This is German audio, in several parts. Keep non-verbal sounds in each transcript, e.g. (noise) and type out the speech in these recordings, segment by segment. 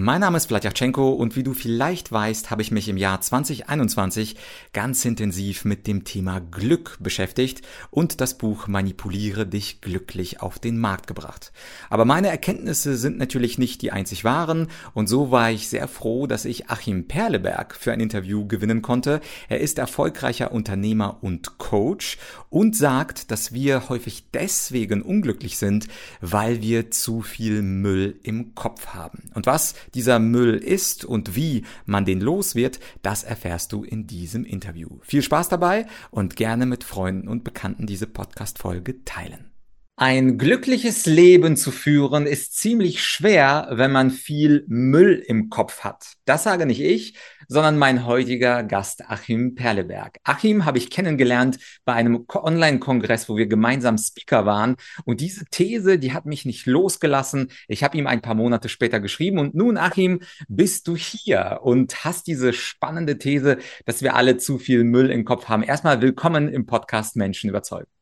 Mein Name ist Vladyachenko und wie du vielleicht weißt, habe ich mich im Jahr 2021 ganz intensiv mit dem Thema Glück beschäftigt und das Buch Manipuliere dich glücklich auf den Markt gebracht. Aber meine Erkenntnisse sind natürlich nicht die einzig wahren und so war ich sehr froh, dass ich Achim Perleberg für ein Interview gewinnen konnte. Er ist erfolgreicher Unternehmer und Coach und sagt, dass wir häufig deswegen unglücklich sind, weil wir zu viel Müll im Kopf haben. Und was dieser Müll ist und wie man den los wird, das erfährst du in diesem Interview. Viel Spaß dabei und gerne mit Freunden und Bekannten diese Podcast-Folge teilen. Ein glückliches Leben zu führen ist ziemlich schwer, wenn man viel Müll im Kopf hat. Das sage nicht ich, sondern mein heutiger Gast Achim Perleberg. Achim habe ich kennengelernt bei einem Online-Kongress, wo wir gemeinsam Speaker waren. Und diese These, die hat mich nicht losgelassen. Ich habe ihm ein paar Monate später geschrieben. Und nun, Achim, bist du hier und hast diese spannende These, dass wir alle zu viel Müll im Kopf haben. Erstmal willkommen im Podcast Menschen überzeugen.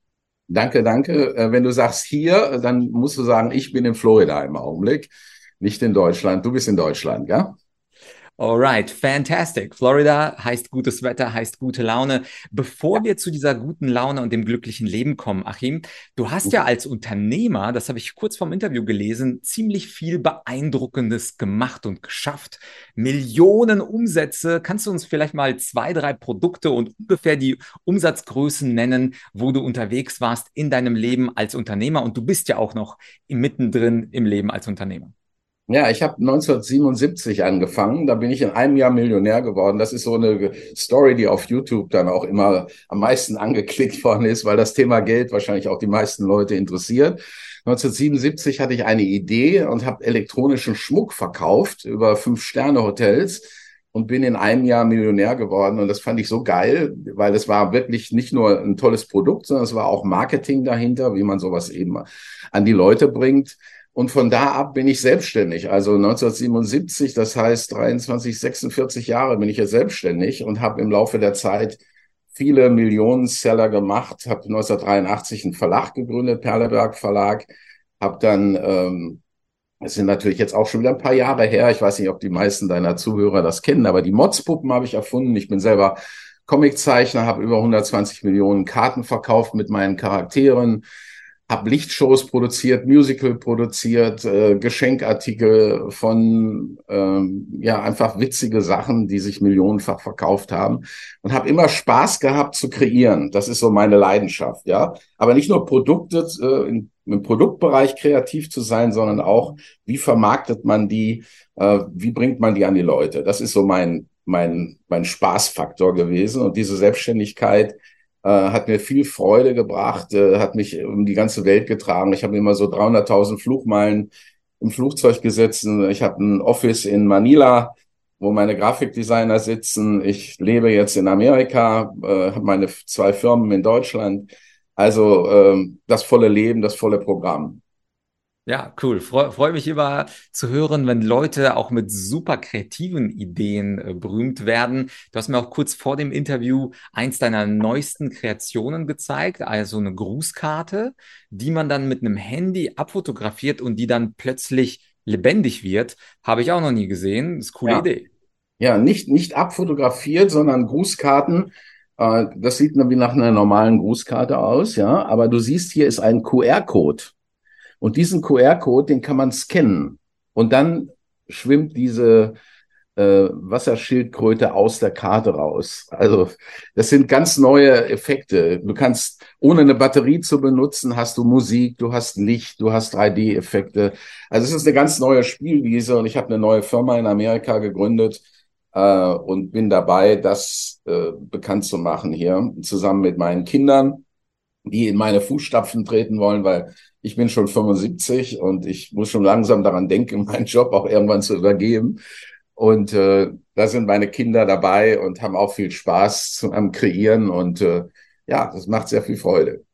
Danke, danke. Äh, wenn du sagst hier, dann musst du sagen, ich bin in Florida im Augenblick, nicht in Deutschland. Du bist in Deutschland, ja? Alright, fantastic. Florida heißt gutes Wetter, heißt gute Laune. Bevor wir zu dieser guten Laune und dem glücklichen Leben kommen, Achim, du hast ja als Unternehmer, das habe ich kurz vom Interview gelesen, ziemlich viel Beeindruckendes gemacht und geschafft. Millionen Umsätze. Kannst du uns vielleicht mal zwei, drei Produkte und ungefähr die Umsatzgrößen nennen, wo du unterwegs warst in deinem Leben als Unternehmer? Und du bist ja auch noch mittendrin im Leben als Unternehmer. Ja, ich habe 1977 angefangen. Da bin ich in einem Jahr Millionär geworden. Das ist so eine Story, die auf YouTube dann auch immer am meisten angeklickt (laughs) worden ist, weil das Thema Geld wahrscheinlich auch die meisten Leute interessiert. 1977 hatte ich eine Idee und habe elektronischen Schmuck verkauft über Fünf-Sterne-Hotels und bin in einem Jahr Millionär geworden. Und das fand ich so geil, weil es war wirklich nicht nur ein tolles Produkt, sondern es war auch Marketing dahinter, wie man sowas eben an die Leute bringt. Und von da ab bin ich selbstständig. Also 1977, das heißt 23, 46 Jahre bin ich jetzt selbstständig und habe im Laufe der Zeit viele Millionen Seller gemacht, habe 1983 einen Verlag gegründet, Perleberg Verlag, habe dann, ähm, es sind natürlich jetzt auch schon wieder ein paar Jahre her, ich weiß nicht, ob die meisten deiner Zuhörer das kennen, aber die Motzpuppen habe ich erfunden. Ich bin selber Comiczeichner, habe über 120 Millionen Karten verkauft mit meinen Charakteren habe Lichtshows produziert, Musical produziert, äh, Geschenkartikel von ähm, ja einfach witzige Sachen, die sich millionenfach verkauft haben und habe immer Spaß gehabt zu kreieren. Das ist so meine Leidenschaft, ja. Aber nicht nur Produkte äh, in, im Produktbereich kreativ zu sein, sondern auch wie vermarktet man die, äh, wie bringt man die an die Leute. Das ist so mein mein mein Spaßfaktor gewesen und diese Selbstständigkeit hat mir viel Freude gebracht, äh, hat mich um die ganze Welt getragen. Ich habe immer so 300.000 Flugmeilen im Flugzeug gesessen. Ich habe ein Office in Manila, wo meine Grafikdesigner sitzen. Ich lebe jetzt in Amerika, äh, habe meine zwei Firmen in Deutschland. Also ähm, das volle Leben, das volle Programm. Ja, cool. Freue freu mich immer zu hören, wenn Leute auch mit super kreativen Ideen äh, berühmt werden. Du hast mir auch kurz vor dem Interview eins deiner neuesten Kreationen gezeigt, also eine Grußkarte, die man dann mit einem Handy abfotografiert und die dann plötzlich lebendig wird. Habe ich auch noch nie gesehen. Das ist eine coole ja. Idee. Ja, nicht, nicht abfotografiert, sondern Grußkarten. Äh, das sieht wie nach einer normalen Grußkarte aus, ja. Aber du siehst, hier ist ein QR-Code. Und diesen QR-Code, den kann man scannen. Und dann schwimmt diese äh, Wasserschildkröte aus der Karte raus. Also das sind ganz neue Effekte. Du kannst, ohne eine Batterie zu benutzen, hast du Musik, du hast Licht, du hast 3D-Effekte. Also es ist eine ganz neue Spielwiese und ich habe eine neue Firma in Amerika gegründet äh, und bin dabei, das äh, bekannt zu machen hier, zusammen mit meinen Kindern die in meine Fußstapfen treten wollen, weil ich bin schon 75 und ich muss schon langsam daran denken, (laughs) meinen Job auch irgendwann zu übergeben. Und äh, da sind meine Kinder dabei und haben auch viel Spaß am Kreieren und äh, ja, das macht sehr viel Freude.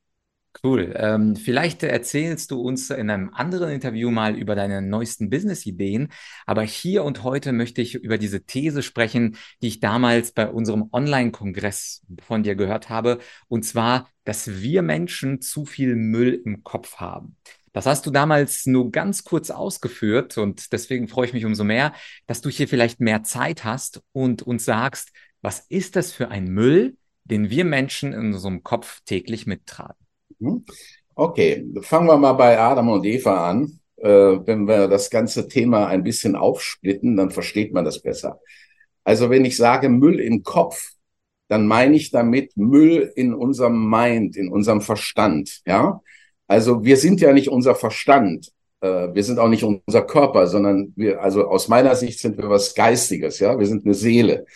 Cool. Ähm, vielleicht erzählst du uns in einem anderen Interview mal über deine neuesten Business-Ideen. Aber hier und heute möchte ich über diese These sprechen, die ich damals bei unserem Online-Kongress von dir gehört habe. Und zwar, dass wir Menschen zu viel Müll im Kopf haben. Das hast du damals nur ganz kurz ausgeführt und deswegen freue ich mich umso mehr, dass du hier vielleicht mehr Zeit hast und uns sagst, was ist das für ein Müll, den wir Menschen in unserem Kopf täglich mittragen? Mhm. Okay, fangen wir mal bei Adam und Eva an. Äh, wenn wir das ganze Thema ein bisschen aufsplitten, dann versteht man das besser. Also wenn ich sage Müll im Kopf, dann meine ich damit Müll in unserem Mind, in unserem Verstand. Ja, also wir sind ja nicht unser Verstand. Äh, wir sind auch nicht unser Körper, sondern wir, also aus meiner Sicht sind wir was Geistiges. Ja, wir sind eine Seele.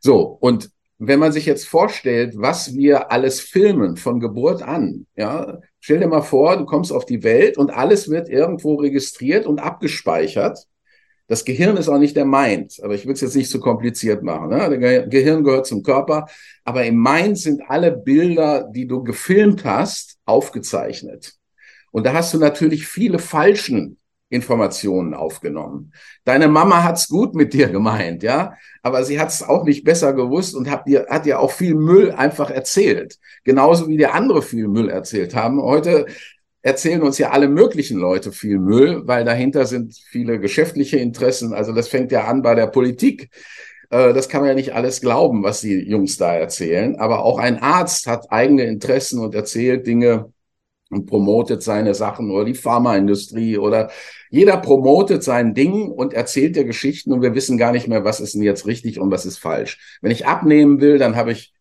So und wenn man sich jetzt vorstellt, was wir alles filmen von Geburt an, ja, stell dir mal vor, du kommst auf die Welt und alles wird irgendwo registriert und abgespeichert. Das Gehirn ist auch nicht der Mind, aber ich will es jetzt nicht zu so kompliziert machen. Ne? Der Gehirn gehört zum Körper, aber im Mind sind alle Bilder, die du gefilmt hast, aufgezeichnet. Und da hast du natürlich viele falschen Informationen aufgenommen. Deine Mama hat's gut mit dir gemeint, ja, aber sie hat's auch nicht besser gewusst und hat dir, hat dir auch viel Müll einfach erzählt. Genauso wie dir andere viel Müll erzählt haben. Heute erzählen uns ja alle möglichen Leute viel Müll, weil dahinter sind viele geschäftliche Interessen. Also das fängt ja an bei der Politik. Äh, das kann man ja nicht alles glauben, was die Jungs da erzählen. Aber auch ein Arzt hat eigene Interessen und erzählt Dinge, und promotet seine Sachen oder die Pharmaindustrie oder jeder promotet sein Ding und erzählt dir Geschichten und wir wissen gar nicht mehr, was ist denn jetzt richtig und was ist falsch. Wenn ich abnehmen will, dann habe ich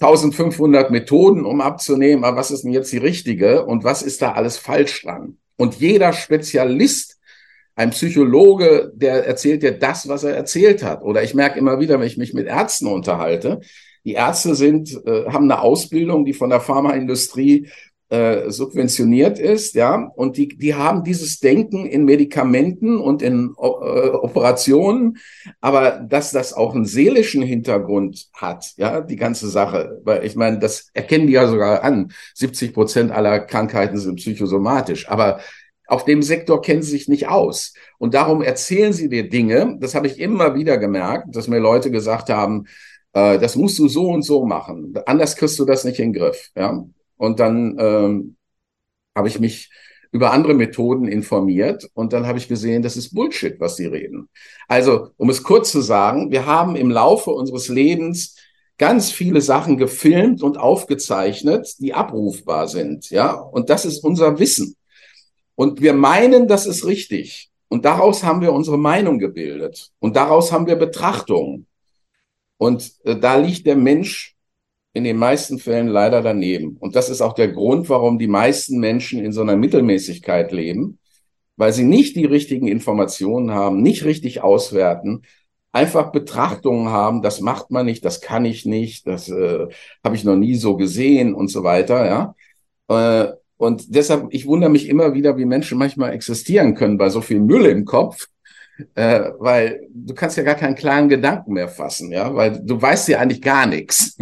1500 Methoden, um abzunehmen, aber was ist denn jetzt die richtige und was ist da alles falsch dran? Und jeder Spezialist, ein Psychologe, der erzählt dir das, was er erzählt hat. Oder ich merke immer wieder, wenn ich mich mit Ärzten unterhalte, die Ärzte sind, äh, haben eine Ausbildung, die von der Pharmaindustrie äh, subventioniert ist, ja, und die, die haben dieses Denken in Medikamenten und in äh, Operationen, aber dass das auch einen seelischen Hintergrund hat, ja, die ganze Sache, weil ich meine, das erkennen die ja sogar an. 70 Prozent aller Krankheiten sind psychosomatisch, aber auf dem Sektor kennen sie sich nicht aus. Und darum erzählen sie dir Dinge, das habe ich immer wieder gemerkt, dass mir Leute gesagt haben, äh, das musst du so und so machen. Anders kriegst du das nicht in den Griff. Ja? Und dann ähm, habe ich mich über andere Methoden informiert und dann habe ich gesehen, das ist Bullshit, was sie reden. Also, um es kurz zu sagen, wir haben im Laufe unseres Lebens ganz viele Sachen gefilmt und aufgezeichnet, die abrufbar sind, ja, und das ist unser Wissen. Und wir meinen, das ist richtig. Und daraus haben wir unsere Meinung gebildet. Und daraus haben wir Betrachtungen. Und äh, da liegt der Mensch in den meisten Fällen leider daneben. Und das ist auch der Grund, warum die meisten Menschen in so einer Mittelmäßigkeit leben, weil sie nicht die richtigen Informationen haben, nicht richtig auswerten, einfach Betrachtungen haben, das macht man nicht, das kann ich nicht, das äh, habe ich noch nie so gesehen und so weiter, ja. Äh, und deshalb, ich wundere mich immer wieder, wie Menschen manchmal existieren können bei so viel Müll im Kopf, äh, weil du kannst ja gar keinen klaren Gedanken mehr fassen, ja, weil du weißt ja eigentlich gar nichts.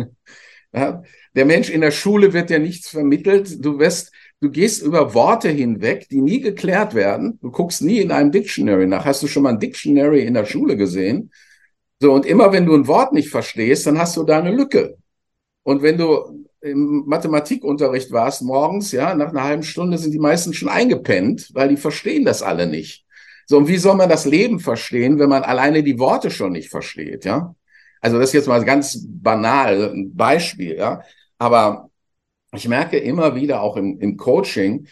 Ja, der Mensch in der Schule wird ja nichts vermittelt. Du wirst, du gehst über Worte hinweg, die nie geklärt werden. Du guckst nie in einem Dictionary nach. Hast du schon mal ein Dictionary in der Schule gesehen? So, und immer wenn du ein Wort nicht verstehst, dann hast du da eine Lücke. Und wenn du im Mathematikunterricht warst morgens, ja, nach einer halben Stunde sind die meisten schon eingepennt, weil die verstehen das alle nicht. So, und wie soll man das Leben verstehen, wenn man alleine die Worte schon nicht versteht, ja? Also das ist jetzt mal ganz banal, ein Beispiel, ja. Aber ich merke immer wieder auch im, im Coaching,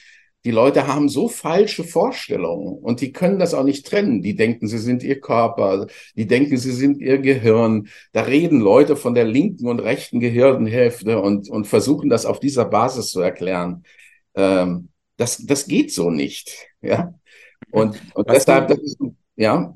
die Leute haben so falsche Vorstellungen und die können das auch nicht trennen. Die denken, sie sind ihr Körper, die denken, sie sind ihr Gehirn. Da reden Leute von der linken und rechten Gehirnhälfte und, und versuchen das auf dieser Basis zu erklären. Ähm, das, das geht so nicht. Ja. Und, und deshalb, das ist, ja.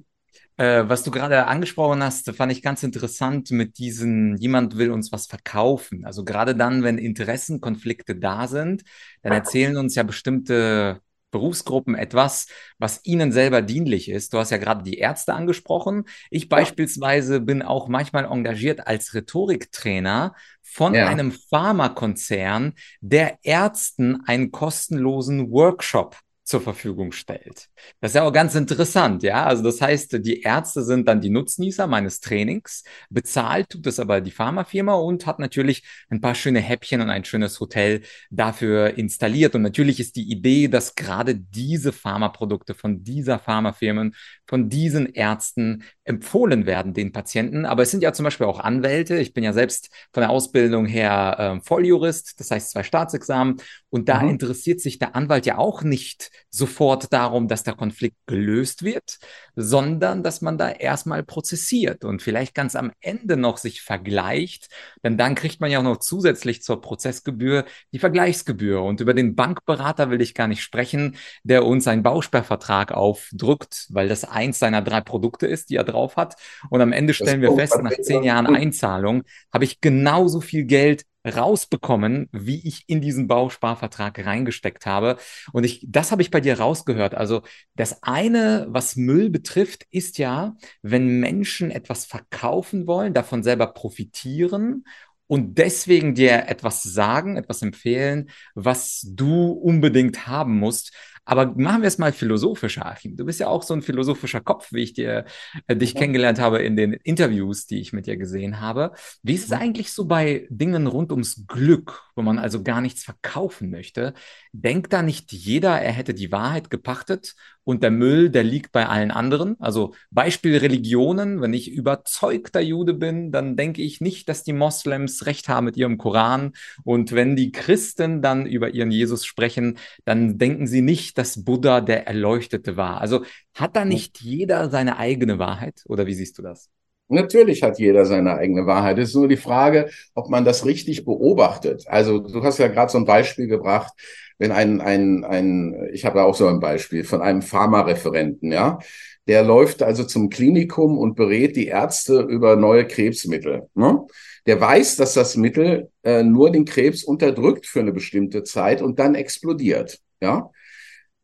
Äh, was du gerade angesprochen hast, fand ich ganz interessant mit diesen, jemand will uns was verkaufen. Also gerade dann, wenn Interessenkonflikte da sind, dann erzählen uns ja bestimmte Berufsgruppen etwas, was ihnen selber dienlich ist. Du hast ja gerade die Ärzte angesprochen. Ich beispielsweise bin auch manchmal engagiert als Rhetoriktrainer von ja. einem Pharmakonzern, der Ärzten einen kostenlosen Workshop zur Verfügung stellt. Das ist ja auch ganz interessant, ja. Also das heißt, die Ärzte sind dann die Nutznießer meines Trainings, bezahlt tut es aber die Pharmafirma und hat natürlich ein paar schöne Häppchen und ein schönes Hotel dafür installiert. Und natürlich ist die Idee, dass gerade diese Pharmaprodukte von dieser Pharmafirmen, von diesen Ärzten empfohlen werden, den Patienten. Aber es sind ja zum Beispiel auch Anwälte. Ich bin ja selbst von der Ausbildung her äh, Volljurist, das heißt zwei Staatsexamen. Und da mhm. interessiert sich der Anwalt ja auch nicht sofort darum, dass der Konflikt gelöst wird, sondern dass man da erstmal prozessiert und vielleicht ganz am Ende noch sich vergleicht, denn dann kriegt man ja auch noch zusätzlich zur Prozessgebühr die Vergleichsgebühr. Und über den Bankberater will ich gar nicht sprechen, der uns einen Bausperrvertrag aufdrückt, weil das eins seiner drei Produkte ist, die er drauf hat. Und am Ende stellen wir fest, nach zehn Jahren Einzahlung habe ich genauso viel Geld rausbekommen, wie ich in diesen Bausparvertrag reingesteckt habe. Und ich, das habe ich bei dir rausgehört. Also das eine, was Müll betrifft, ist ja, wenn Menschen etwas verkaufen wollen, davon selber profitieren und deswegen dir etwas sagen, etwas empfehlen, was du unbedingt haben musst, aber machen wir es mal philosophischer, Achim. Du bist ja auch so ein philosophischer Kopf, wie ich dir, äh, dich ja. kennengelernt habe in den Interviews, die ich mit dir gesehen habe. Wie ist es eigentlich so bei Dingen rund ums Glück, wo man also gar nichts verkaufen möchte? Denkt da nicht jeder, er hätte die Wahrheit gepachtet und der Müll, der liegt bei allen anderen? Also Beispiel Religionen, wenn ich überzeugter Jude bin, dann denke ich nicht, dass die Moslems recht haben mit ihrem Koran. Und wenn die Christen dann über ihren Jesus sprechen, dann denken sie nicht, dass Buddha der Erleuchtete war. Also hat da nicht jeder seine eigene Wahrheit oder wie siehst du das? Natürlich hat jeder seine eigene Wahrheit. Es ist nur die Frage, ob man das richtig beobachtet. Also du hast ja gerade so ein Beispiel gebracht, wenn ein, ein, ein ich habe da auch so ein Beispiel von einem Pharmareferenten, ja, der läuft also zum Klinikum und berät die Ärzte über neue Krebsmittel. Ne? Der weiß, dass das Mittel äh, nur den Krebs unterdrückt für eine bestimmte Zeit und dann explodiert. Ja,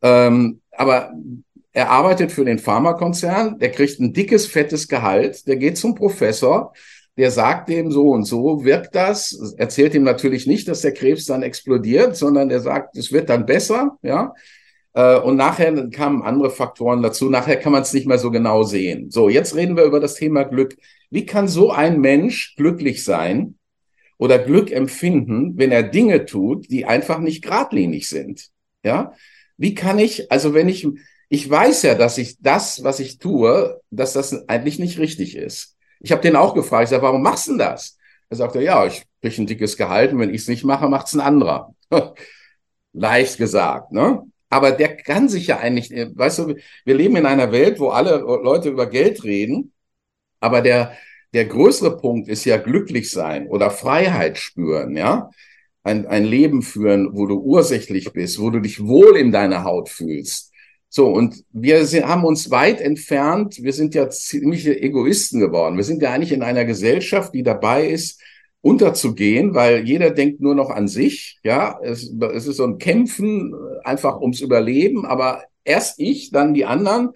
ähm, aber er arbeitet für den Pharmakonzern, der kriegt ein dickes, fettes Gehalt, der geht zum Professor, der sagt dem so und so wirkt das, erzählt ihm natürlich nicht, dass der Krebs dann explodiert, sondern der sagt, es wird dann besser, ja. Äh, und nachher kamen andere Faktoren dazu. Nachher kann man es nicht mehr so genau sehen. So, jetzt reden wir über das Thema Glück. Wie kann so ein Mensch glücklich sein oder Glück empfinden, wenn er Dinge tut, die einfach nicht geradlinig sind? Ja, wie kann ich, also wenn ich, ich weiß ja, dass ich das, was ich tue, dass das eigentlich nicht richtig ist. Ich habe den auch gefragt, ich sage, warum machst du denn das? Er sagte, ja, ich kriege ein dickes Gehalt und wenn ich es nicht mache, macht es ein anderer. (laughs) Leicht gesagt, ne? Aber der kann sich ja eigentlich, weißt du, wir leben in einer Welt, wo alle Leute über Geld reden, aber der, der größere Punkt ist ja glücklich sein oder Freiheit spüren, ja ein, ein Leben führen, wo du ursächlich bist, wo du dich wohl in deiner Haut fühlst. So, und wir sind, haben uns weit entfernt. Wir sind ja ziemliche Egoisten geworden. Wir sind ja eigentlich in einer Gesellschaft, die dabei ist, unterzugehen, weil jeder denkt nur noch an sich. Ja, es, es ist so ein Kämpfen einfach ums Überleben, aber erst ich, dann die anderen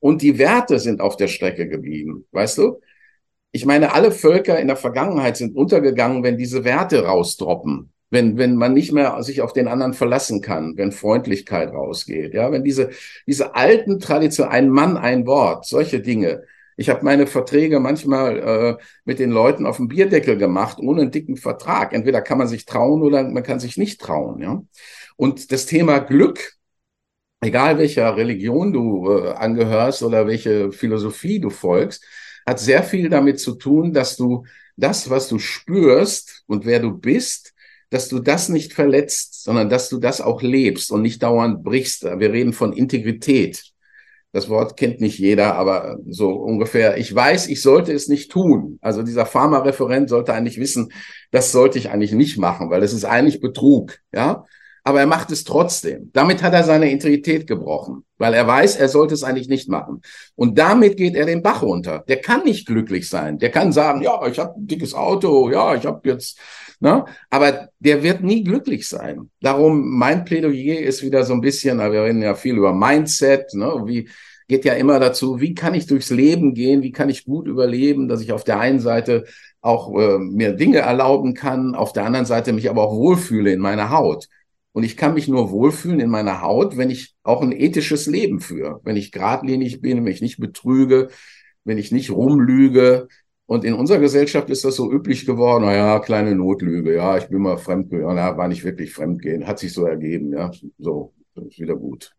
und die Werte sind auf der Strecke geblieben. Weißt du? Ich meine, alle Völker in der Vergangenheit sind untergegangen, wenn diese Werte rausdroppen wenn, wenn man nicht mehr sich auf den anderen verlassen kann, wenn Freundlichkeit rausgeht, ja, wenn diese, diese alten Traditionen, ein Mann, ein Wort, solche Dinge. Ich habe meine Verträge manchmal äh, mit den Leuten auf dem Bierdeckel gemacht, ohne einen dicken Vertrag. Entweder kann man sich trauen oder man kann sich nicht trauen, ja. Und das Thema Glück, egal welcher Religion du äh, angehörst oder welche Philosophie du folgst, hat sehr viel damit zu tun, dass du das, was du spürst und wer du bist, dass du das nicht verletzt, sondern dass du das auch lebst und nicht dauernd brichst. Wir reden von Integrität. Das Wort kennt nicht jeder, aber so ungefähr. Ich weiß, ich sollte es nicht tun. Also dieser Pharmareferent sollte eigentlich wissen, das sollte ich eigentlich nicht machen, weil es ist eigentlich Betrug. Ja, aber er macht es trotzdem. Damit hat er seine Integrität gebrochen, weil er weiß, er sollte es eigentlich nicht machen. Und damit geht er den Bach runter. Der kann nicht glücklich sein. Der kann sagen, ja, ich habe ein dickes Auto, ja, ich habe jetzt, ne? aber der wird nie glücklich sein. Darum mein Plädoyer ist wieder so ein bisschen, wir reden ja viel über Mindset, ne? wie geht ja immer dazu, wie kann ich durchs Leben gehen, wie kann ich gut überleben, dass ich auf der einen Seite auch äh, mir Dinge erlauben kann, auf der anderen Seite mich aber auch wohlfühle in meiner Haut. Und ich kann mich nur wohlfühlen in meiner Haut, wenn ich auch ein ethisches Leben führe, wenn ich geradlinig bin, wenn ich nicht betrüge, wenn ich nicht rumlüge. Und in unserer Gesellschaft ist das so üblich geworden, naja, kleine Notlüge, ja, ich bin mal fremdgegangen, ja, war nicht wirklich fremdgehen, hat sich so ergeben, ja, so, ist wieder gut.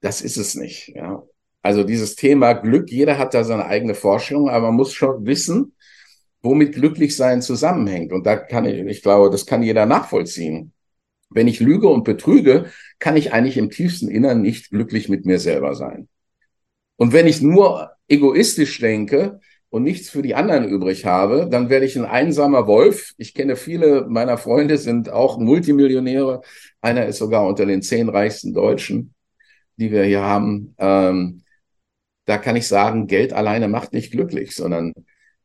Das ist es nicht, ja. Also dieses Thema Glück, jeder hat da seine eigene Vorstellung, aber man muss schon wissen, womit glücklich sein zusammenhängt. Und da kann ich, ich glaube, das kann jeder nachvollziehen. Wenn ich lüge und betrüge, kann ich eigentlich im tiefsten Innern nicht glücklich mit mir selber sein. Und wenn ich nur egoistisch denke und nichts für die anderen übrig habe, dann werde ich ein einsamer Wolf. Ich kenne viele meiner Freunde sind auch Multimillionäre. Einer ist sogar unter den zehn reichsten Deutschen, die wir hier haben. Ähm, da kann ich sagen, Geld alleine macht nicht glücklich, sondern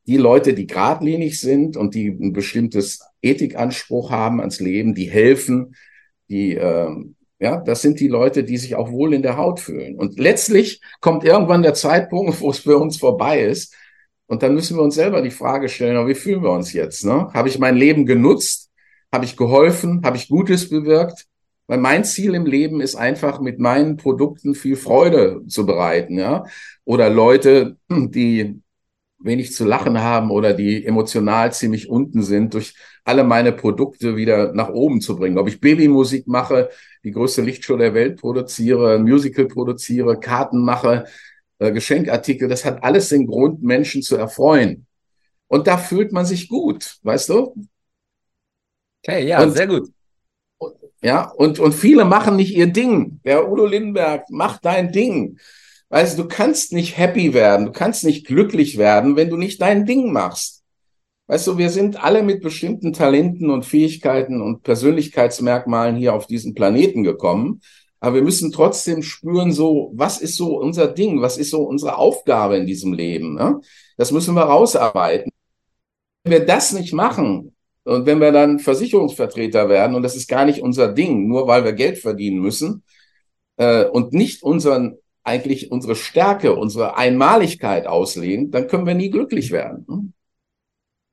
die Leute, die geradlinig sind und die ein bestimmtes Ethikanspruch haben ans Leben, die helfen, die, äh, ja, das sind die Leute, die sich auch wohl in der Haut fühlen. Und letztlich kommt irgendwann der Zeitpunkt, wo es für uns vorbei ist. Und dann müssen wir uns selber die Frage stellen, wie fühlen wir uns jetzt? Ne? Habe ich mein Leben genutzt? Habe ich geholfen? Habe ich Gutes bewirkt? Weil mein Ziel im Leben ist einfach, mit meinen Produkten viel Freude zu bereiten, ja. Oder Leute, die wenig zu lachen haben oder die emotional ziemlich unten sind, durch alle meine Produkte wieder nach oben zu bringen. Ob ich Babymusik mache, die größte Lichtshow der Welt produziere, ein Musical produziere, Karten mache, äh, Geschenkartikel, das hat alles den Grund, Menschen zu erfreuen. Und da fühlt man sich gut, weißt du? Okay, ja, und, sehr gut. Ja, und, und viele machen nicht ihr Ding. Der Udo Lindenberg, mach dein Ding. Weißt du, du kannst nicht happy werden, du kannst nicht glücklich werden, wenn du nicht dein Ding machst. Weißt du, wir sind alle mit bestimmten Talenten und Fähigkeiten und Persönlichkeitsmerkmalen hier auf diesen Planeten gekommen. Aber wir müssen trotzdem spüren, so, was ist so unser Ding? Was ist so unsere Aufgabe in diesem Leben? Ne? Das müssen wir rausarbeiten. Wenn wir das nicht machen und wenn wir dann Versicherungsvertreter werden und das ist gar nicht unser Ding, nur weil wir Geld verdienen müssen äh, und nicht unseren eigentlich unsere Stärke, unsere Einmaligkeit auslegen, dann können wir nie glücklich werden. Hm?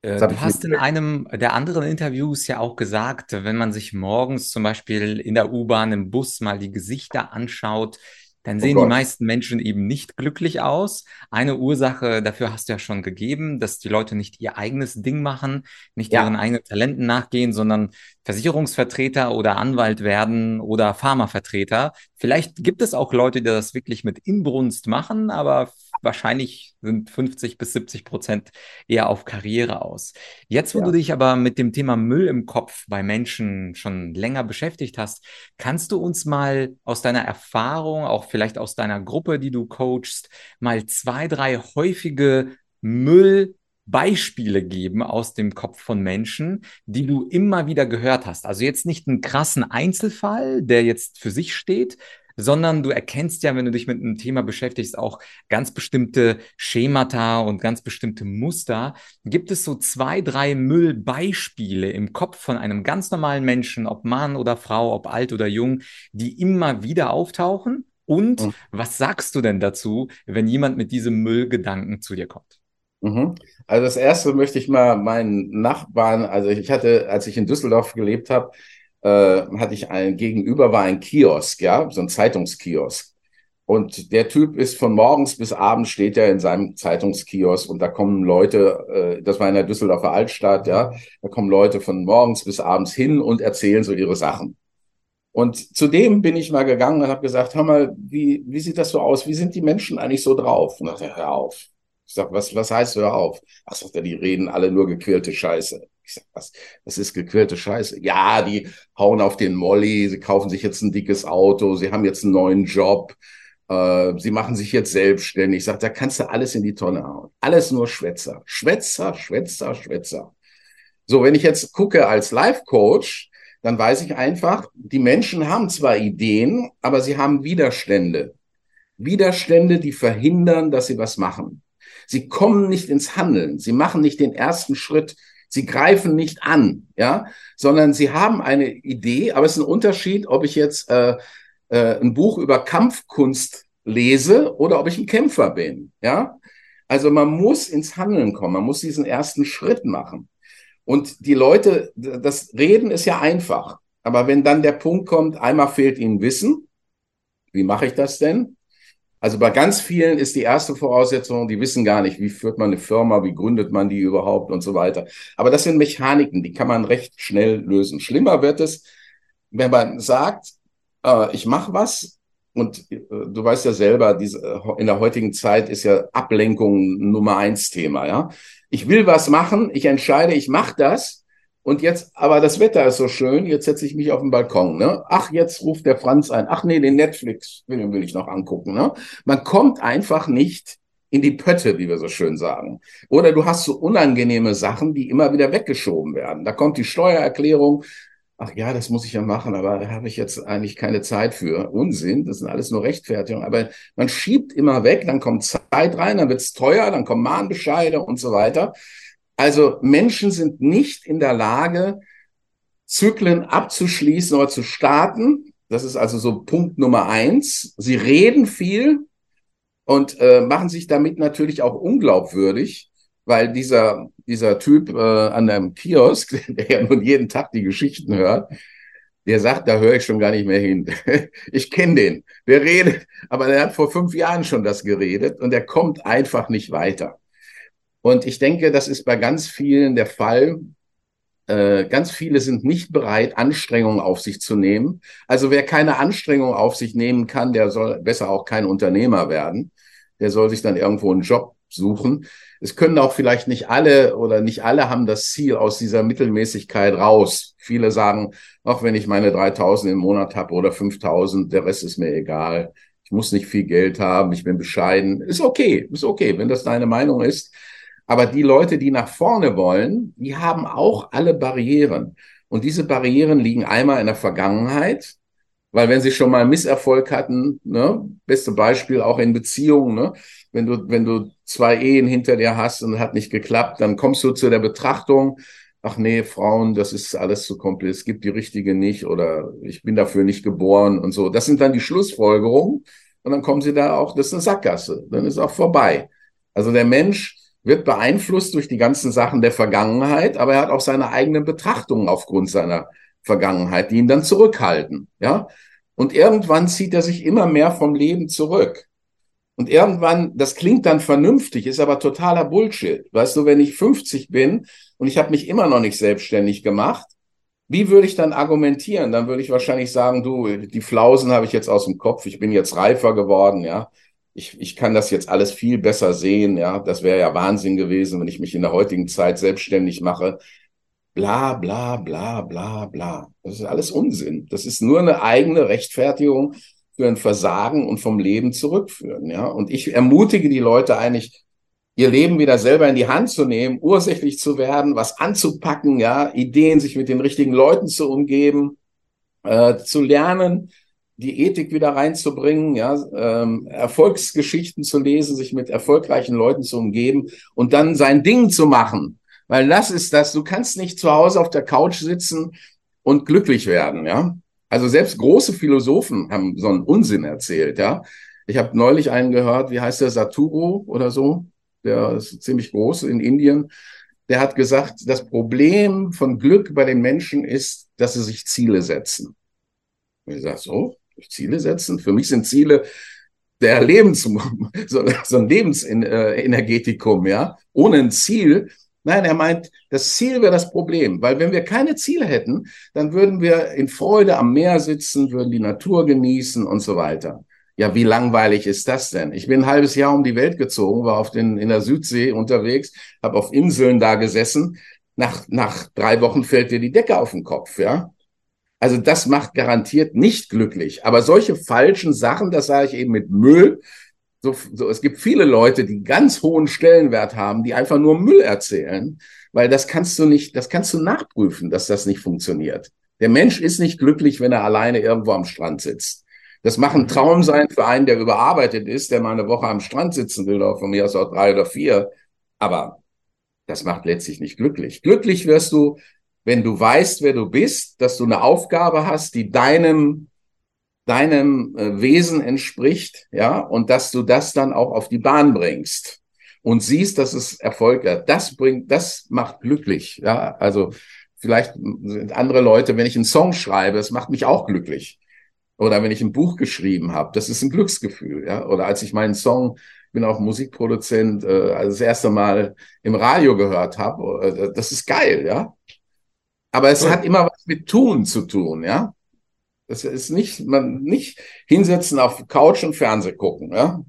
Äh, du hast in einem der anderen Interviews ja auch gesagt, wenn man sich morgens zum Beispiel in der U-Bahn, im Bus mal die Gesichter anschaut, dann oh sehen oh die meisten Menschen eben nicht glücklich aus. Eine Ursache dafür hast du ja schon gegeben, dass die Leute nicht ihr eigenes Ding machen, nicht ja. ihren eigenen Talenten nachgehen, sondern Versicherungsvertreter oder Anwalt werden oder Pharmavertreter. Vielleicht gibt es auch Leute, die das wirklich mit Inbrunst machen, aber wahrscheinlich sind 50 bis 70 Prozent eher auf Karriere aus. Jetzt, wo ja. du dich aber mit dem Thema Müll im Kopf bei Menschen schon länger beschäftigt hast, kannst du uns mal aus deiner Erfahrung, auch vielleicht aus deiner Gruppe, die du coachst, mal zwei, drei häufige Müll Beispiele geben aus dem Kopf von Menschen, die du immer wieder gehört hast. Also jetzt nicht einen krassen Einzelfall, der jetzt für sich steht, sondern du erkennst ja, wenn du dich mit einem Thema beschäftigst, auch ganz bestimmte Schemata und ganz bestimmte Muster. Gibt es so zwei, drei Müllbeispiele im Kopf von einem ganz normalen Menschen, ob Mann oder Frau, ob alt oder jung, die immer wieder auftauchen? Und mhm. was sagst du denn dazu, wenn jemand mit diesem Müllgedanken zu dir kommt? Mhm. Also das erste möchte ich mal meinen Nachbarn, also ich hatte, als ich in Düsseldorf gelebt habe, hatte ich ein Gegenüber war ein Kiosk, ja, so ein Zeitungskiosk. Und der Typ ist von morgens bis abends steht er in seinem Zeitungskiosk und da kommen Leute, äh, das war in der Düsseldorfer Altstadt, ja, da kommen Leute von morgens bis abends hin und erzählen so ihre Sachen. Und zu dem bin ich mal gegangen und habe gesagt, hör mal, wie, wie sieht das so aus? Wie sind die Menschen eigentlich so drauf? Und dann hör auf. Ich sag, was, was heißt hör auf? Ach, sagt er, die reden alle nur gequälte Scheiße. Ich sag, was, das ist gequirlte Scheiße. Ja, die hauen auf den Molly, sie kaufen sich jetzt ein dickes Auto, sie haben jetzt einen neuen Job, äh, sie machen sich jetzt selbstständig. Ich sag, da kannst du alles in die Tonne hauen. Alles nur Schwätzer. Schwätzer, Schwätzer, Schwätzer. So, wenn ich jetzt gucke als Life-Coach, dann weiß ich einfach, die Menschen haben zwar Ideen, aber sie haben Widerstände. Widerstände, die verhindern, dass sie was machen. Sie kommen nicht ins Handeln. Sie machen nicht den ersten Schritt. Sie greifen nicht an, ja, sondern sie haben eine Idee, aber es ist ein Unterschied, ob ich jetzt äh, äh, ein Buch über Kampfkunst lese oder ob ich ein Kämpfer bin, ja. Also man muss ins Handeln kommen, man muss diesen ersten Schritt machen. Und die Leute, das Reden ist ja einfach. Aber wenn dann der Punkt kommt, einmal fehlt ihnen Wissen, wie mache ich das denn? Also bei ganz vielen ist die erste Voraussetzung, die wissen gar nicht, wie führt man eine Firma, wie gründet man die überhaupt und so weiter. Aber das sind Mechaniken, die kann man recht schnell lösen. Schlimmer wird es, wenn man sagt, äh, ich mache was und äh, du weißt ja selber, diese, in der heutigen Zeit ist ja Ablenkung Nummer eins Thema. Ja, ich will was machen, ich entscheide, ich mache das und jetzt, aber das Wetter ist so schön, jetzt setze ich mich auf den Balkon. Ne? Ach, jetzt ruft der Franz ein. Ach nee, den Netflix-Film will ich noch angucken. Ne? Man kommt einfach nicht in die Pötte, wie wir so schön sagen. Oder du hast so unangenehme Sachen, die immer wieder weggeschoben werden. Da kommt die Steuererklärung. Ach ja, das muss ich ja machen, aber da habe ich jetzt eigentlich keine Zeit für. Unsinn, das sind alles nur Rechtfertigungen. Aber man schiebt immer weg, dann kommt Zeit rein, dann wird's teuer, dann kommen Mahnbescheide und so weiter. Also Menschen sind nicht in der Lage, Zyklen abzuschließen oder zu starten. Das ist also so Punkt Nummer eins. Sie reden viel und äh, machen sich damit natürlich auch unglaubwürdig, weil dieser, dieser Typ äh, an einem Kiosk, (laughs) der ja nun jeden Tag die Geschichten hört, der sagt, da höre ich schon gar nicht mehr hin. (laughs) Ich kenne den. Der redet, aber der hat vor fünf Jahren schon das geredet und der kommt einfach nicht weiter. Und ich denke, das ist bei ganz vielen der Fall. Äh, ganz viele sind nicht bereit, Anstrengungen auf sich zu nehmen. Also wer keine Anstrengung auf sich nehmen kann, der soll besser auch kein Unternehmer werden. Der soll sich dann irgendwo einen Job suchen. Es können auch vielleicht nicht alle oder nicht alle haben das Ziel aus dieser Mittelmäßigkeit raus. Viele sagen, auch wenn ich meine 3000 im Monat habe oder 5000, der Rest ist mir egal. Ich muss nicht viel Geld haben, ich bin bescheiden. Ist okay, ist okay, wenn das deine Meinung ist. Aber die Leute, die nach vorne wollen, die haben auch alle Barrieren. Und diese Barrieren liegen einmal in der Vergangenheit, weil wenn sie schon mal Misserfolg hatten, ne, beste Beispiel auch in Beziehungen, ne, wenn du, wenn du zwei Ehen hinter dir hast und hat nicht geklappt, dann kommst du zu der Betrachtung, ach nee, Frauen, das ist alles zu kompliziert, es gibt die richtige nicht oder ich bin dafür nicht geboren und so. Das sind dann die Schlussfolgerungen und dann kommen sie da auch, das ist eine Sackgasse, dann ist auch vorbei. Also der Mensch wird beeinflusst durch die ganzen Sachen der Vergangenheit, aber er hat auch seine eigenen Betrachtungen aufgrund seiner Vergangenheit, die ihn dann zurückhalten, ja. Und irgendwann zieht er sich immer mehr vom Leben zurück. Und irgendwann, das klingt dann vernünftig, ist aber totaler Bullshit. Weißt du, wenn ich 50 bin und ich habe mich immer noch nicht selbstständig gemacht, wie würde ich dann argumentieren? Dann würde ich wahrscheinlich sagen, du, die Flausen habe ich jetzt aus dem Kopf, ich bin jetzt reifer geworden, ja ich, ich kann das jetzt alles viel besser sehen. Ja, das wäre ja Wahnsinn gewesen, wenn ich mich in der heutigen Zeit selbstständig mache. Bla, bla, bla, bla, bla. Das ist alles Unsinn. Das ist nur eine eigene Rechtfertigung für ein Versagen und vom Leben zurückführen. Ja, und ich ermutige die Leute eigentlich, ihr Leben wieder selber in die Hand zu nehmen, ursächlich zu werden, was anzupacken, ja, Ideen, sich mit den richtigen Leuten zu umgeben, äh, zu lernen, die Ethik wieder reinzubringen, ja, ähm, Erfolgsgeschichten zu lesen, sich mit erfolgreichen Leuten zu umgeben und dann sein Ding zu machen. Weil das ist das, du kannst nicht zu Hause auf der Couch sitzen und glücklich werden, ja. Also selbst große Philosophen haben so einen Unsinn erzählt, ja. Ich habe neulich einen gehört, wie heißt der, Saturo oder so, der ist ziemlich groß in Indien. Der hat gesagt, das Problem von Glück bei den Menschen ist, dass sie sich Ziele setzen. Und ich sage, so, Ziele setzen. Für mich sind Ziele der Lebens, (laughs) so, so ein Lebensenergetikum, ja, ohne ein Ziel. Nein, er meint, das Ziel wäre das Problem, weil wenn wir keine Ziele hätten, dann würden wir in Freude am Meer sitzen, würden die Natur genießen und so weiter. Ja, wie langweilig ist das denn? Ich bin ein halbes Jahr um die Welt gezogen, war auf den, in der Südsee unterwegs, habe auf Inseln da gesessen. Nach, nach drei Wochen fällt dir die Decke auf den Kopf, ja. Also das macht garantiert nicht glücklich. Aber solche falschen Sachen, das sage ich eben mit Müll. So, so, es gibt viele Leute, die ganz hohen Stellenwert haben, die einfach nur Müll erzählen, weil das kannst du nicht, das kannst du nachprüfen, dass das nicht funktioniert. Der Mensch ist nicht glücklich, wenn er alleine irgendwo am Strand sitzt. Das mag ein Traum sein für einen, der überarbeitet ist, der mal eine Woche am Strand sitzen will, oder von mir aus auch drei oder vier. Aber das macht letztlich nicht glücklich. Glücklich wirst du, wenn du weißt, wer du bist, dass du eine Aufgabe hast, die deinem deinem äh, Wesen entspricht, ja, und dass du das dann auch auf die Bahn bringst und siehst, dass es Erfolg hat. Das bringt, das macht glücklich, ja. Also vielleicht sind andere Leute, wenn ich einen Song schreibe, das macht mich auch glücklich. Oder wenn ich ein Buch geschrieben habe, das ist ein Glücksgefühl, ja. Oder als ich meinen Song, bin auch Musikproduzent, äh, also das erste Mal im Radio gehört habe, äh, das ist geil, ja. Aber es cool. hat immer was mit Tun zu tun, ja. Das ist nicht, man nicht hinsetzen auf Couch und Fernseh gucken, ja.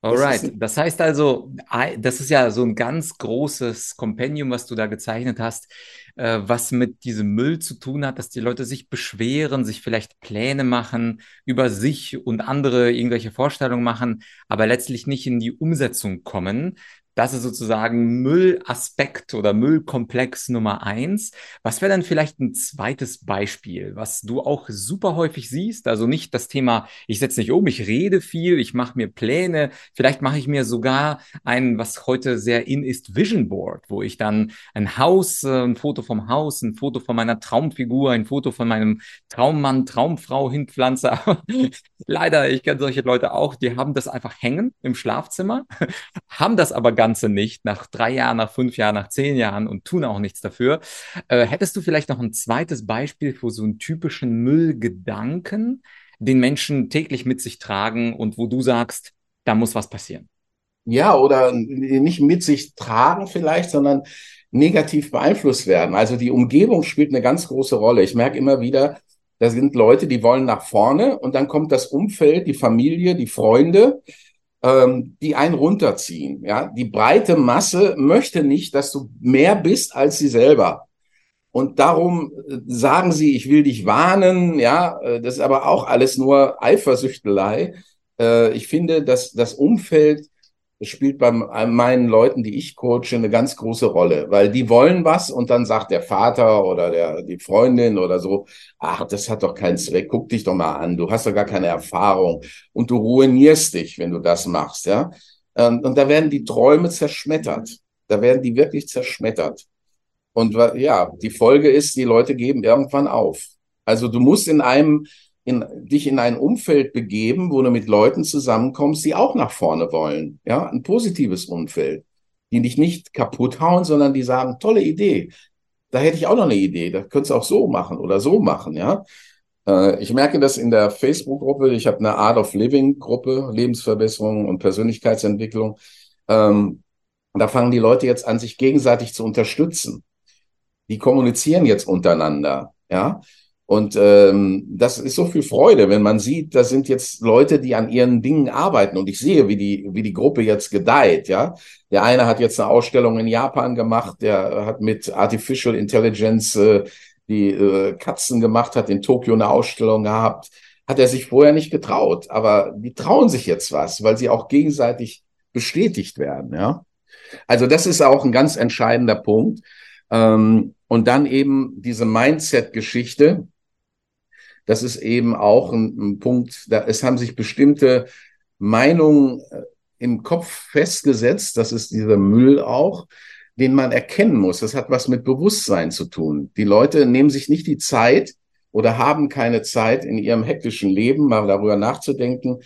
Alright. Das heißt also, das ist ja so ein ganz großes Kompendium, was du da gezeichnet hast, äh, was mit diesem Müll zu tun hat, dass die Leute sich beschweren, sich vielleicht Pläne machen, über sich und andere irgendwelche Vorstellungen machen, aber letztlich nicht in die Umsetzung kommen. Das ist sozusagen Müllaspekt oder Müllkomplex Nummer eins. Was wäre dann vielleicht ein zweites Beispiel, was du auch super häufig siehst? Also nicht das Thema, ich setze nicht um, ich rede viel, ich mache mir Pläne. Vielleicht mache ich mir sogar ein, was heute sehr in ist, Vision Board, wo ich dann ein Haus, äh, ein Foto vom Haus, ein Foto von meiner Traumfigur, ein Foto von meinem Traummann, Traumfrau hinpflanze. (laughs) Leider, ich kenne solche Leute auch, die haben das einfach hängen im Schlafzimmer, (laughs) haben das aber gar Ganze nicht nach drei Jahren, nach fünf Jahren, nach zehn Jahren und tun auch nichts dafür. Äh, hättest du vielleicht noch ein zweites Beispiel für so einen typischen Müllgedanken, den Menschen täglich mit sich tragen und wo du sagst, da muss was passieren? Ja, oder nicht mit sich tragen vielleicht, sondern negativ beeinflusst werden. Also die Umgebung spielt eine ganz große Rolle. Ich merke immer wieder, da sind Leute, die wollen nach vorne und dann kommt das Umfeld, die Familie, die Freunde ähm, die einen runterziehen. Ja, die breite Masse möchte nicht, dass du mehr bist als sie selber. Und darum äh, sagen sie, ich will dich warnen. Ja, äh, das ist aber auch alles nur Eifersüchtelei. Äh, ich finde, dass das Umfeld das spielt bei meinen Leuten, die ich coache, eine ganz große Rolle, weil die wollen was und dann sagt der Vater oder der, die Freundin oder so, ach, das hat doch keinen Zweck, guck dich doch mal an, du hast doch gar keine Erfahrung und du ruinierst dich, wenn du das machst, ja. Und, und da werden die Träume zerschmettert. Da werden die wirklich zerschmettert. Und ja, die Folge ist, die Leute geben irgendwann auf. Also du musst in einem in, dich in ein Umfeld begeben, wo du mit Leuten zusammenkommst, die auch nach vorne wollen. Ja, ein positives Umfeld, die dich nicht kaputt hauen, sondern die sagen, tolle Idee. Da hätte ich auch noch eine Idee. Da könntest du auch so machen oder so machen, ja. Äh, ich merke das in der Facebook-Gruppe. Ich habe eine Art of Living-Gruppe, Lebensverbesserung und Persönlichkeitsentwicklung. Ähm, da fangen die Leute jetzt an, sich gegenseitig zu unterstützen. Die kommunizieren jetzt untereinander, ja. Und ähm, das ist so viel Freude, wenn man sieht, da sind jetzt Leute, die an ihren Dingen arbeiten. Und ich sehe, wie die, wie die Gruppe jetzt gedeiht. Ja, der eine hat jetzt eine Ausstellung in Japan gemacht, der hat mit Artificial Intelligence äh, die äh, Katzen gemacht, hat in Tokio eine Ausstellung gehabt. Hat er sich vorher nicht getraut, aber die trauen sich jetzt was, weil sie auch gegenseitig bestätigt werden. Ja, also das ist auch ein ganz entscheidender Punkt. Ähm, und dann eben diese Mindset-Geschichte das ist eben auch ein, ein Punkt, da, es haben sich bestimmte Meinungen äh, im Kopf festgesetzt, das ist dieser Müll auch, den man erkennen muss. Das hat was mit Bewusstsein zu tun. Die Leute nehmen sich nicht die Zeit oder haben keine Zeit in ihrem hektischen Leben mal darüber nachzudenken,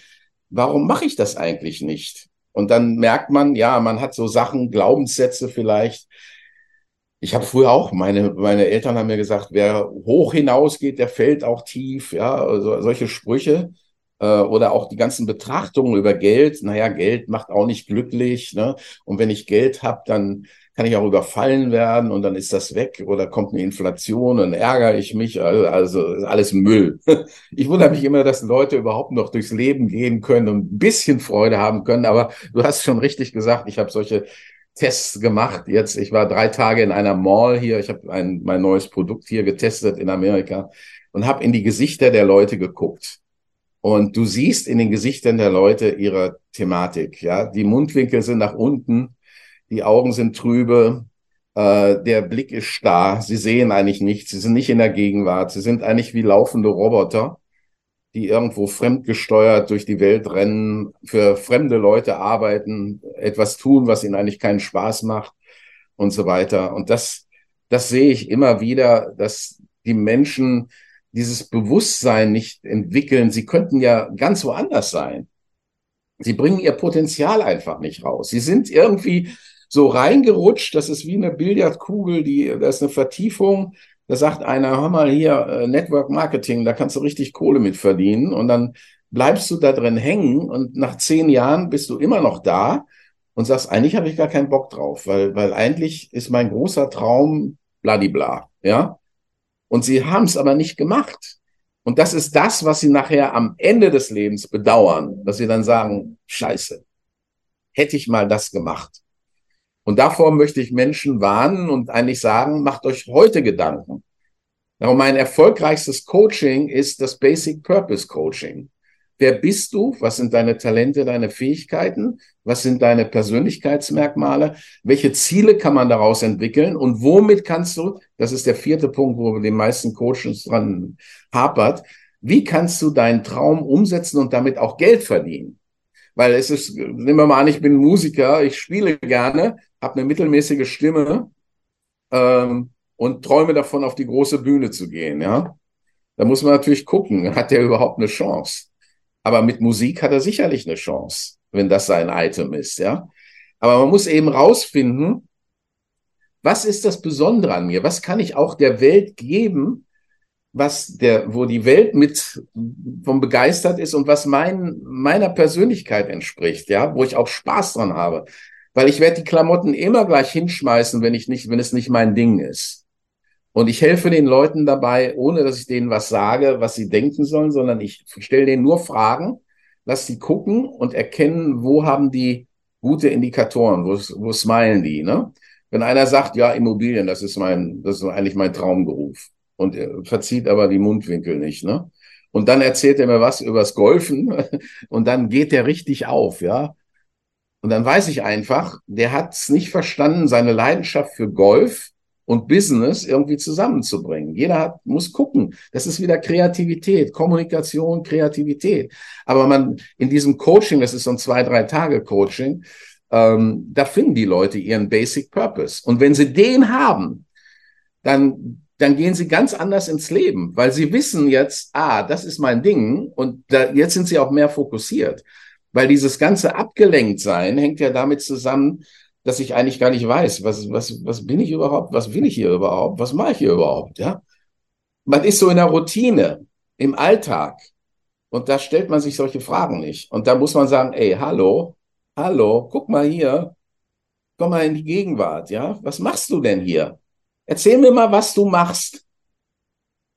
warum mache ich das eigentlich nicht? Und dann merkt man, ja, man hat so Sachen, Glaubenssätze vielleicht, ich habe früher auch, meine, meine Eltern haben mir gesagt, wer hoch hinausgeht, der fällt auch tief, ja, also solche Sprüche. Äh, oder auch die ganzen Betrachtungen über Geld. Naja, Geld macht auch nicht glücklich. Ne? Und wenn ich Geld habe, dann kann ich auch überfallen werden und dann ist das weg oder kommt eine Inflation und ärgere ich mich. Also, also alles Müll. (laughs) Ich wundere mich immer, dass Leute überhaupt noch durchs Leben gehen können und ein bisschen Freude haben können. Aber du hast schon richtig gesagt, ich habe solche Tests gemacht. Jetzt, ich war drei Tage in einer Mall hier. Ich habe ein, mein neues Produkt hier getestet in Amerika und habe in die Gesichter der Leute geguckt. Und du siehst in den Gesichtern der Leute ihre Thematik. Ja, die Mundwinkel sind nach unten, die Augen sind trübe, Äh, der Blick ist starr. Sie sehen eigentlich nichts. Sie sind nicht in der Gegenwart. Sie sind eigentlich wie laufende Roboter, die irgendwo fremdgesteuert durch die Welt rennen, für fremde Leute arbeiten, etwas tun, was ihnen eigentlich keinen Spaß macht und so weiter. Und das, das sehe ich immer wieder, dass die Menschen dieses Bewusstsein nicht entwickeln. Sie könnten ja ganz woanders sein. Sie bringen ihr Potenzial einfach nicht raus. Sie sind irgendwie so reingerutscht, das ist wie eine Billardkugel, die, da ist eine Vertiefung. Da sagt einer, hör mal hier, äh, Network Marketing, da kannst du richtig Kohle mit verdienen. Und dann bleibst du da drin hängen und nach zehn Jahren bist du immer noch da und sagst, eigentlich habe ich gar keinen Bock drauf, weil, weil eigentlich ist mein großer Traum bladibla, ja. Und sie haben es aber nicht gemacht. Und das ist das, was sie nachher am Ende des Lebens bedauern, dass sie dann sagen, scheiße, hätte ich mal das gemacht. Und davor möchte ich Menschen warnen und eigentlich sagen, macht euch heute Gedanken. Darum mein erfolgreichstes Coaching ist das Basic Purpose Coaching. Wer bist du? Was sind deine Talente, deine Fähigkeiten? Was sind deine Persönlichkeitsmerkmale? Welche Ziele kann man daraus entwickeln? Und womit kannst du, das ist der vierte Punkt, wo wir den meisten Coaches dran hapert, wie kannst du deinen Traum umsetzen und damit auch Geld verdienen? Weil es ist, nehmen wir mal an, ich bin Musiker, ich spiele gerne, habe eine mittelmäßige Stimme ähm, und träume davon, auf die große Bühne zu gehen. Ja, da muss man natürlich gucken, hat der überhaupt eine Chance? Aber mit Musik hat er sicherlich eine Chance, wenn das sein Item ist. Ja, aber man muss eben rausfinden, was ist das Besondere an mir? Was kann ich auch der Welt geben, was der, wo die Welt mit vom begeistert ist und was mein, meiner Persönlichkeit entspricht, ja, wo ich auch Spaß dran habe. Weil ich werde die Klamotten immer gleich hinschmeißen, wenn ich nicht, wenn es nicht mein Ding ist. Und ich helfe den Leuten dabei, ohne dass ich denen was sage, was sie denken sollen, sondern ich stelle denen nur Fragen, lass sie gucken und erkennen, wo haben die gute Indikatoren, wo, wo smilen die, ne? Wenn einer sagt, ja, Immobilien, das ist mein, das ist eigentlich mein Traumberuf und er verzieht aber die Mundwinkel nicht, ne? Und dann erzählt er mir was übers Golfen (laughs) und dann geht der richtig auf, ja? Und dann weiß ich einfach, der hat es nicht verstanden, seine Leidenschaft für Golf und Business irgendwie zusammenzubringen. Jeder hat, muss gucken. Das ist wieder Kreativität, Kommunikation, Kreativität. Aber man in diesem Coaching, das ist so ein zwei, drei Tage Coaching, ähm, da finden die Leute ihren Basic Purpose. Und wenn sie den haben, dann dann gehen sie ganz anders ins Leben, weil sie wissen jetzt, ah, das ist mein Ding und da, jetzt sind sie auch mehr fokussiert. Weil dieses ganze Abgelenktsein hängt ja damit zusammen, dass ich eigentlich gar nicht weiß, was, was, was bin ich überhaupt, was will ich hier überhaupt, was mache ich hier überhaupt, ja? Man ist so in der Routine, im Alltag. Und da stellt man sich solche Fragen nicht. Und da muss man sagen, ey, hallo, hallo, guck mal hier, komm mal in die Gegenwart, ja? Was machst du denn hier? Erzähl mir mal, was du machst.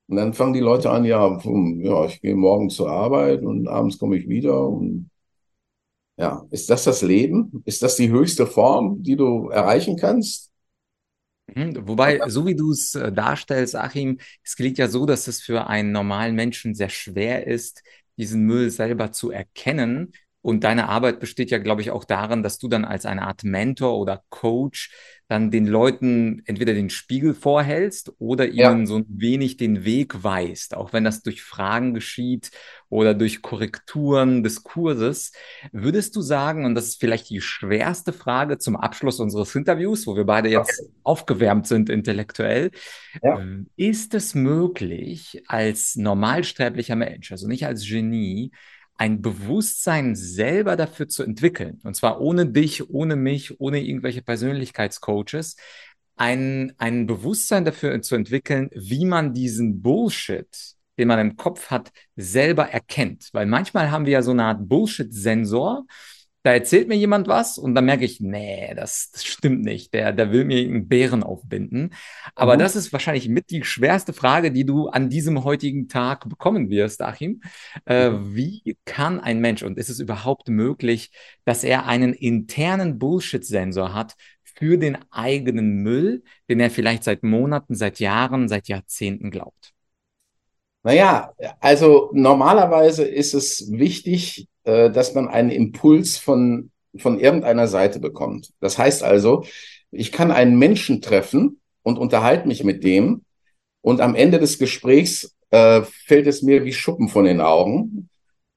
Und dann fangen die Leute an, ja, ja, ich gehe morgen zur Arbeit und abends komme ich wieder und ja, ist das das Leben? Ist das die höchste Form, die du erreichen kannst? Mhm, wobei, so wie du es äh, darstellst, Achim, es klingt ja so, dass es für einen normalen Menschen sehr schwer ist, diesen Müll selber zu erkennen. Und deine Arbeit besteht ja, glaube ich, auch darin, dass du dann als eine Art Mentor oder Coach dann den Leuten entweder den Spiegel vorhältst oder ihnen ja. so ein wenig den Weg weist, auch wenn das durch Fragen geschieht oder durch Korrekturen des Kurses. Würdest du sagen, und das ist vielleicht die schwerste Frage zum Abschluss unseres Interviews, wo wir beide jetzt okay. aufgewärmt sind intellektuell, ja. Ähm, ist es möglich, als normalsterblicher Mensch, also nicht als Genie, ein Bewusstsein selber dafür zu entwickeln. Und zwar ohne dich, ohne mich, ohne irgendwelche Persönlichkeitscoaches. Ein, ein Bewusstsein dafür zu entwickeln, wie man diesen Bullshit, den man im Kopf hat, selber erkennt. Weil manchmal haben wir ja so eine Art Bullshit-Sensor da erzählt mir jemand was und dann merke ich, nee, das, das stimmt nicht. Der, der will mir einen Bären aufbinden. Aber mhm. das ist wahrscheinlich mit die schwerste Frage, die du an diesem heutigen Tag bekommen wirst, Achim. Äh, mhm. wie kann ein Mensch, und ist es überhaupt möglich, dass er einen internen Bullshit-Sensor hat für den eigenen Müll, den er vielleicht seit Monaten, seit Jahren, seit Jahrzehnten glaubt? Naja, also normalerweise ist es wichtig, äh, dass man einen Impuls von, von irgendeiner Seite bekommt. Das heißt also, Ich kann einen Menschen treffen und unterhalte mich mit dem und am Ende des Gesprächs äh, fällt es mir wie Schuppen von den Augen,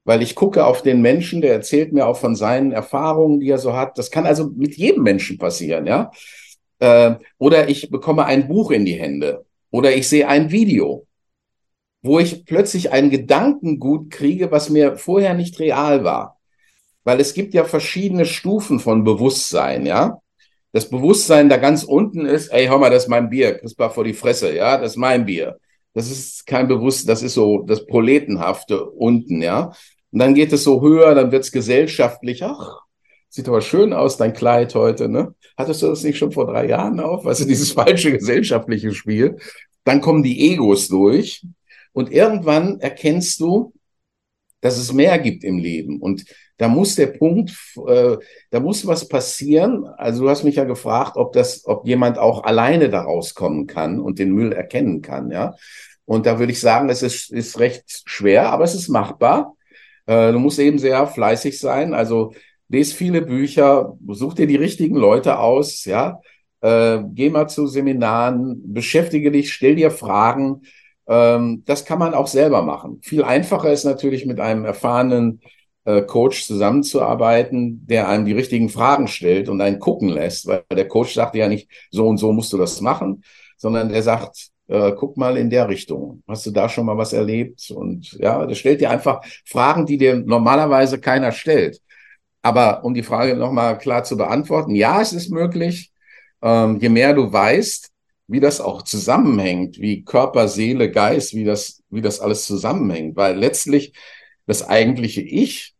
weil ich gucke auf den Menschen, der erzählt mir auch von seinen Erfahrungen, die er so hat. Das kann also mit jedem Menschen passieren, ja. Äh, oder ich bekomme ein Buch in die Hände oder ich sehe ein Video, wo ich plötzlich einen Gedankengut kriege, was mir vorher nicht real war. Weil es gibt ja verschiedene Stufen von Bewusstsein, ja. Das Bewusstsein da ganz unten ist, ey, hör mal, das ist mein Bier, kriegst mal vor die Fresse, ja, das ist mein Bier. Das ist kein Bewusstsein, das ist so das Proletenhafte unten, ja. Und dann geht es so höher, dann wird's gesellschaftlich, ach, sieht aber schön aus, dein Kleid heute, ne? Hattest du das nicht schon vor drei Jahren auf? Also dieses falsche gesellschaftliche Spiel. Dann kommen die Egos durch und irgendwann erkennst du, dass es mehr gibt im Leben. Und da muss der Punkt, äh, da muss was passieren. Also du hast mich ja gefragt, ob das, ob jemand auch alleine da rauskommen kann und den Müll erkennen kann, ja. Und da würde ich sagen, es ist, ist recht schwer, aber es ist machbar. Äh, du musst eben sehr fleißig sein. Also les viele Bücher, such dir die richtigen Leute aus, ja, äh, geh mal zu Seminaren, beschäftige dich, stell dir Fragen. Ähm, das kann man auch selber machen. Viel einfacher ist natürlich mit einem erfahrenen äh, Coach zusammenzuarbeiten, der einem die richtigen Fragen stellt und einen gucken lässt, weil der Coach sagt ja nicht, so und so musst du das machen, sondern der sagt, äh, guck mal in der Richtung. Hast du da schon mal was erlebt? Und ja, der stellt dir einfach Fragen, die dir normalerweise keiner stellt. Aber um die Frage nochmal klar zu beantworten, ja, es ist möglich. Ähm, je mehr du weißt, wie das auch zusammenhängt, wie Körper, Seele, Geist, wie das, wie das alles zusammenhängt, weil letztlich das eigentliche Ich,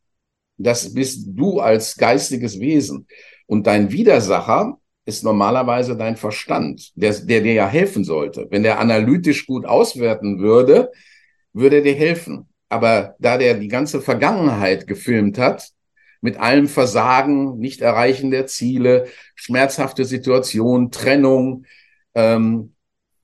das bist du als geistiges Wesen. Und dein Widersacher ist normalerweise dein Verstand, der, der dir ja helfen sollte. Wenn der analytisch gut auswerten würde, würde er dir helfen. Aber da der die ganze Vergangenheit gefilmt hat, mit allem Versagen, Nicht-Erreichen der Ziele, schmerzhafte Situation, Trennung, ähm,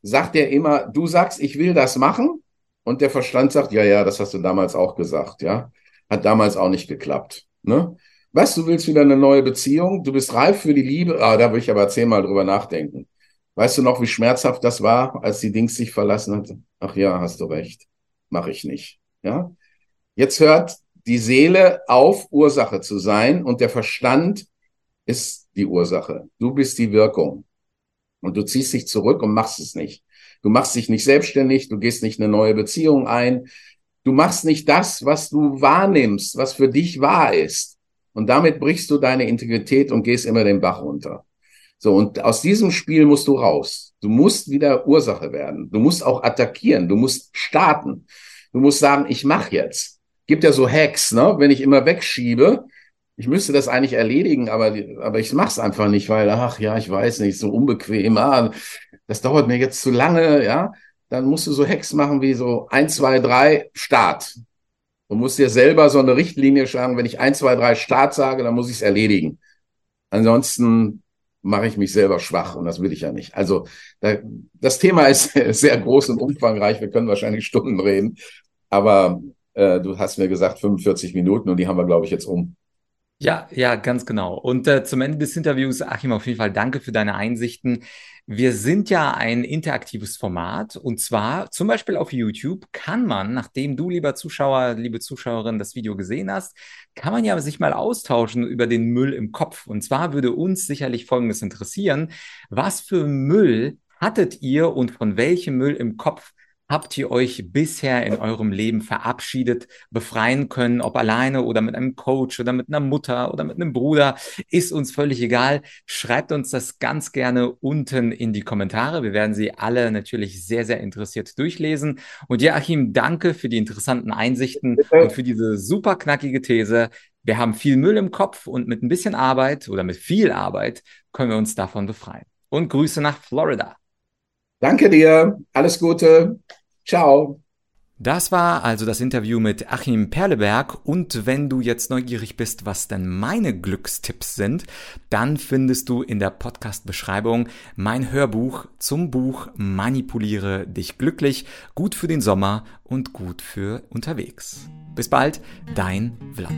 sagt er immer, du sagst, ich will das machen. Und der Verstand sagt, ja, ja, das hast du damals auch gesagt, ja. Hat damals auch nicht geklappt. Ne? Was, du willst wieder eine neue Beziehung? Du bist reif für die Liebe? Ah, da will ich aber zehnmal drüber nachdenken. Weißt du noch, wie schmerzhaft das war, als die Dings sich verlassen hat? Ach ja, hast du recht. Mach ich nicht. Ja? Jetzt hört die Seele auf, Ursache zu sein und der Verstand ist die Ursache. Du bist die Wirkung. Und du ziehst dich zurück und machst es nicht. Du machst dich nicht selbstständig, du gehst nicht eine neue Beziehung ein. Du machst nicht das, was du wahrnimmst, was für dich wahr ist. Und damit brichst du deine Integrität und gehst immer den Bach runter. So, und aus diesem Spiel musst du raus. Du musst wieder Ursache werden. Du musst auch attackieren. Du musst starten. Du musst sagen, ich mach jetzt gibt ja so Hacks, ne? Wenn ich immer wegschiebe, ich müsste das eigentlich erledigen, aber, aber ich mach's einfach nicht, weil, ach ja, ich weiß nicht, so unbequem, ah, das dauert mir jetzt zu lange, ja. Dann musst du so Hacks machen wie so eins, zwei, drei, Start. Du musst dir selber so eine Richtlinie schreiben, wenn ich eins, zwei, drei, Start sage, dann muss ich es erledigen. Ansonsten mache ich mich selber schwach und das will ich ja nicht. Also da, das Thema ist (laughs) sehr groß und umfangreich. Wir können wahrscheinlich Stunden reden, aber äh, du hast mir gesagt 45 Minuten und die haben wir, glaube ich, jetzt um. Ja, ja, ganz genau. Und äh, zum Ende des Interviews, Achim, auf jeden Fall danke für deine Einsichten. Wir sind ja ein interaktives Format und zwar zum Beispiel auf YouTube kann man, nachdem du, lieber Zuschauer, liebe Zuschauerin, das Video gesehen hast, kann man ja sich mal austauschen über den Müll im Kopf. Und zwar würde uns sicherlich Folgendes interessieren. Was für Müll hattet ihr und von welchem Müll im Kopf habt ihr euch bisher in eurem Leben verabschiedet, befreien können, ob alleine oder mit einem Coach oder mit einer Mutter oder mit einem Bruder, ist uns völlig egal. Schreibt uns das ganz gerne unten in die Kommentare. Wir werden sie alle natürlich sehr, sehr interessiert durchlesen. Und Joachim, danke für die interessanten Einsichten und für diese super knackige These. Wir haben viel Müll im Kopf und mit ein bisschen Arbeit oder mit viel Arbeit können wir uns davon befreien. Und Grüße nach Florida. Danke dir. Alles Gute. Ciao. Das war also das Interview mit Achim Perleberg und wenn du jetzt neugierig bist, was denn meine Glückstipps sind, dann findest du in der Podcast-Beschreibung mein Hörbuch zum Buch Manipuliere dich glücklich, gut für den Sommer und gut für unterwegs. Bis bald, dein Vlad.